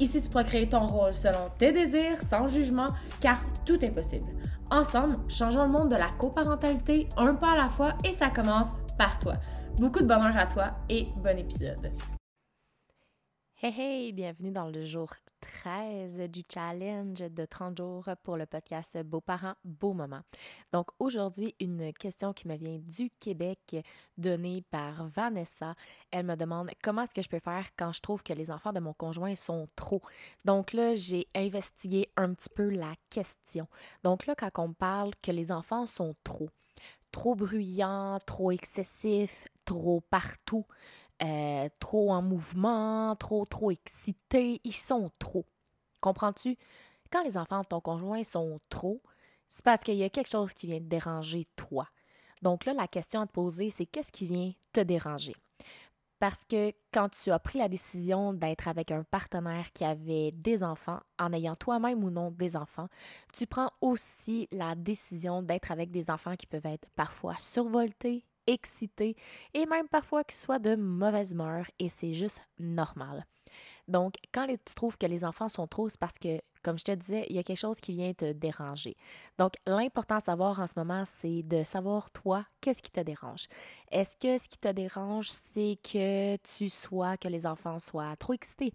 Ici, tu pourras créer ton rôle selon tes désirs, sans jugement, car tout est possible. Ensemble, changeons le monde de la coparentalité un pas à la fois et ça commence par toi. Beaucoup de bonheur à toi et bon épisode. Hey hey, bienvenue dans le jour 13 du challenge de 30 jours pour le podcast Beaux-parents, beaux moments. Donc aujourd'hui, une question qui me vient du Québec donnée par Vanessa. Elle me demande comment est-ce que je peux faire quand je trouve que les enfants de mon conjoint sont trop? Donc là, j'ai investigué un petit peu la question. Donc là, quand on parle que les enfants sont trop, trop bruyants, trop excessifs, trop partout, euh, trop en mouvement, trop, trop excités. Ils sont trop. Comprends-tu? Quand les enfants de ton conjoint sont trop, c'est parce qu'il y a quelque chose qui vient te déranger toi. Donc là, la question à te poser, c'est qu'est-ce qui vient te déranger? Parce que quand tu as pris la décision d'être avec un partenaire qui avait des enfants, en ayant toi-même ou non des enfants, tu prends aussi la décision d'être avec des enfants qui peuvent être parfois survoltés, excités et même parfois qu'ils soient de mauvaise humeur et c'est juste normal. Donc, quand tu trouves que les enfants sont trop, c'est parce que, comme je te disais, il y a quelque chose qui vient te déranger. Donc, l'important à savoir en ce moment, c'est de savoir, toi, qu'est-ce qui te dérange. Est-ce que ce qui te dérange, c'est que tu sois, que les enfants soient trop excités?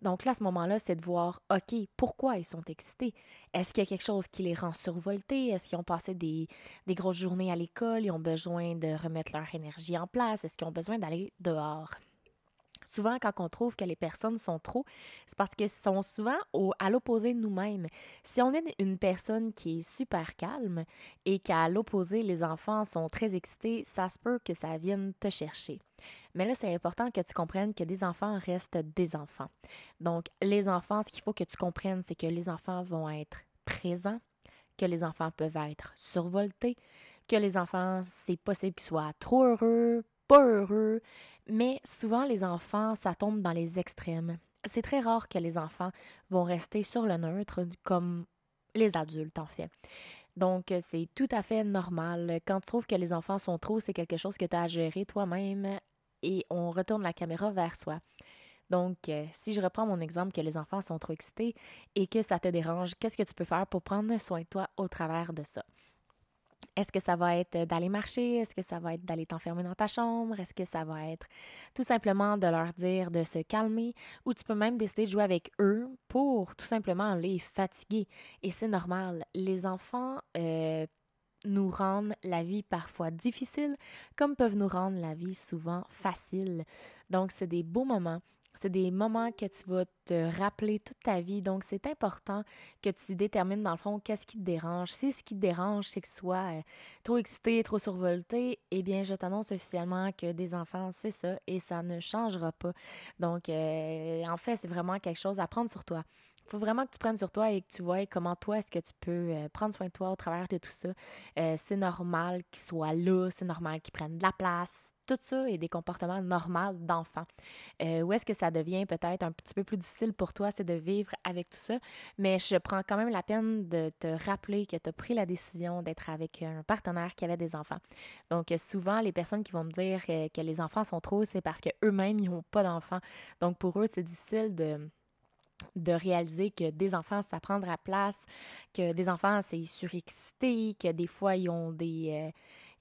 Donc là, à ce moment-là, c'est de voir, OK, pourquoi ils sont excités? Est-ce qu'il y a quelque chose qui les rend survoltés? Est-ce qu'ils ont passé des, des grosses journées à l'école? Ils ont besoin de remettre leur énergie en place? Est-ce qu'ils ont besoin d'aller dehors? Souvent, quand on trouve que les personnes sont trop, c'est parce qu'elles sont souvent au, à l'opposé de nous-mêmes. Si on est une personne qui est super calme et qu'à l'opposé, les enfants sont très excités, ça se peut que ça vienne te chercher. Mais là, c'est important que tu comprennes que des enfants restent des enfants. Donc, les enfants, ce qu'il faut que tu comprennes, c'est que les enfants vont être présents, que les enfants peuvent être survoltés, que les enfants, c'est possible qu'ils soient trop heureux, pas heureux, mais souvent, les enfants, ça tombe dans les extrêmes. C'est très rare que les enfants vont rester sur le neutre comme les adultes, en fait. Donc, c'est tout à fait normal. Quand tu trouves que les enfants sont trop, c'est quelque chose que tu as à gérer toi-même et on retourne la caméra vers soi. Donc, si je reprends mon exemple que les enfants sont trop excités et que ça te dérange, qu'est-ce que tu peux faire pour prendre soin de toi au travers de ça? Est-ce que ça va être d'aller marcher? Est-ce que ça va être d'aller t'enfermer dans ta chambre? Est-ce que ça va être tout simplement de leur dire de se calmer? Ou tu peux même décider de jouer avec eux pour tout simplement les fatiguer. Et c'est normal. Les enfants nous rendent la vie parfois difficile, comme peuvent nous rendre la vie souvent facile. Donc, c'est des beaux moments c'est des moments que tu vas te rappeler toute ta vie. Donc, c'est important que tu détermines, dans le fond, qu'est-ce qui te dérange. Si ce qui te dérange, c'est que tu sois euh, trop excité, trop survolté, eh bien, je t'annonce officiellement que des enfants, c'est ça et ça ne changera pas. Donc, euh, en fait, c'est vraiment quelque chose à prendre sur toi. Il faut vraiment que tu prennes sur toi et que tu vois comment toi, est-ce que tu peux euh, prendre soin de toi au travers de tout ça. c'est normal qu'ils soient là, c'est normal qu'ils prennent de la place tout ça est des comportements normaux d'enfants. Euh, où est-ce que ça devient peut-être un petit peu plus difficile pour toi, c'est de vivre avec tout ça? Mais je prends quand même la peine de te rappeler que tu as pris la décision d'être avec un partenaire qui avait des enfants. Donc, souvent, les personnes qui vont me dire euh, que les enfants sont trop, c'est parce qu'eux-mêmes, ils n'ont pas d'enfants. Donc, pour eux, c'est difficile de de réaliser que des enfants, ça prendra place, que des enfants, c'est surexcité, que des fois, ils ont des, euh,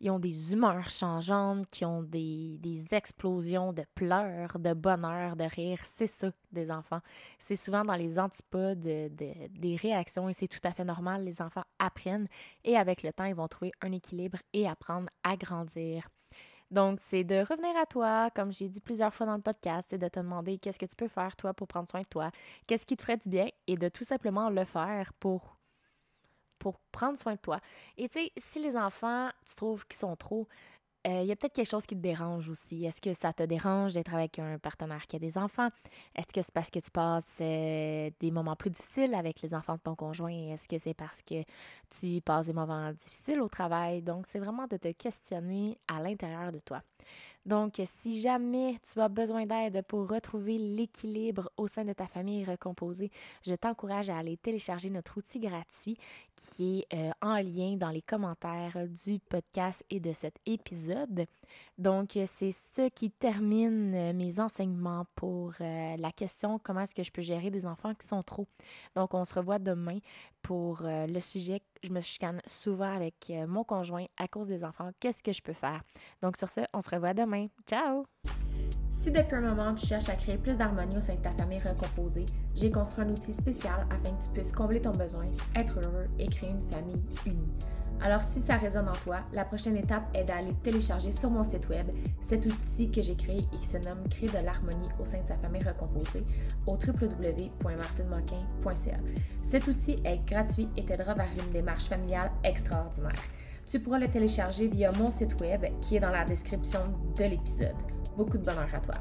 ils ont des humeurs changeantes, qui ont des, des, explosions de pleurs, de bonheur, de rire. C'est ça, des enfants. C'est souvent dans les antipodes de, des réactions et c'est tout à fait normal. Les enfants apprennent et avec le temps, ils vont trouver un équilibre et apprendre à grandir. Donc, c'est de revenir à toi, comme j'ai dit plusieurs fois dans le podcast, c'est de te demander qu'est-ce que tu peux faire, toi, pour prendre soin de toi, qu'est-ce qui te ferait du bien, et de tout simplement le faire pour, pour prendre soin de toi. Et tu sais, si les enfants, tu trouves qu'ils sont trop, euh, il y a peut-être quelque chose qui te dérange aussi. Est-ce que ça te dérange d'être avec un partenaire qui a des enfants? Est-ce que c'est parce que tu passes euh, des moments plus difficiles avec les enfants de ton conjoint? Est-ce que c'est parce que tu passes des moments difficiles au travail? Donc, c'est vraiment de te questionner à l'intérieur de toi. Donc, si jamais tu as besoin d'aide pour retrouver l'équilibre au sein de ta famille recomposée, je t'encourage à aller télécharger notre outil gratuit qui est euh, en lien dans les commentaires du podcast et de cet épisode. Donc, c'est ce qui termine euh, mes enseignements pour euh, la question comment est-ce que je peux gérer des enfants qui sont trop. Donc, on se revoit demain pour le sujet. Je me chicane souvent avec mon conjoint à cause des enfants. Qu'est-ce que je peux faire? Donc, sur ce, on se revoit demain. Ciao! Si depuis un moment tu cherches à créer plus d'harmonie au sein de ta famille recomposée, j'ai construit un outil spécial afin que tu puisses combler ton besoin, être heureux et créer une famille unie. Alors si ça résonne en toi, la prochaine étape est d'aller télécharger sur mon site web cet outil que j'ai créé et qui se nomme Créer de l'harmonie au sein de sa famille recomposée au www.martinemoquin.ca. Cet outil est gratuit et t'aidera vers une démarche familiale extraordinaire. Tu pourras le télécharger via mon site web qui est dans la description de l'épisode. Beaucoup de bonheur à toi.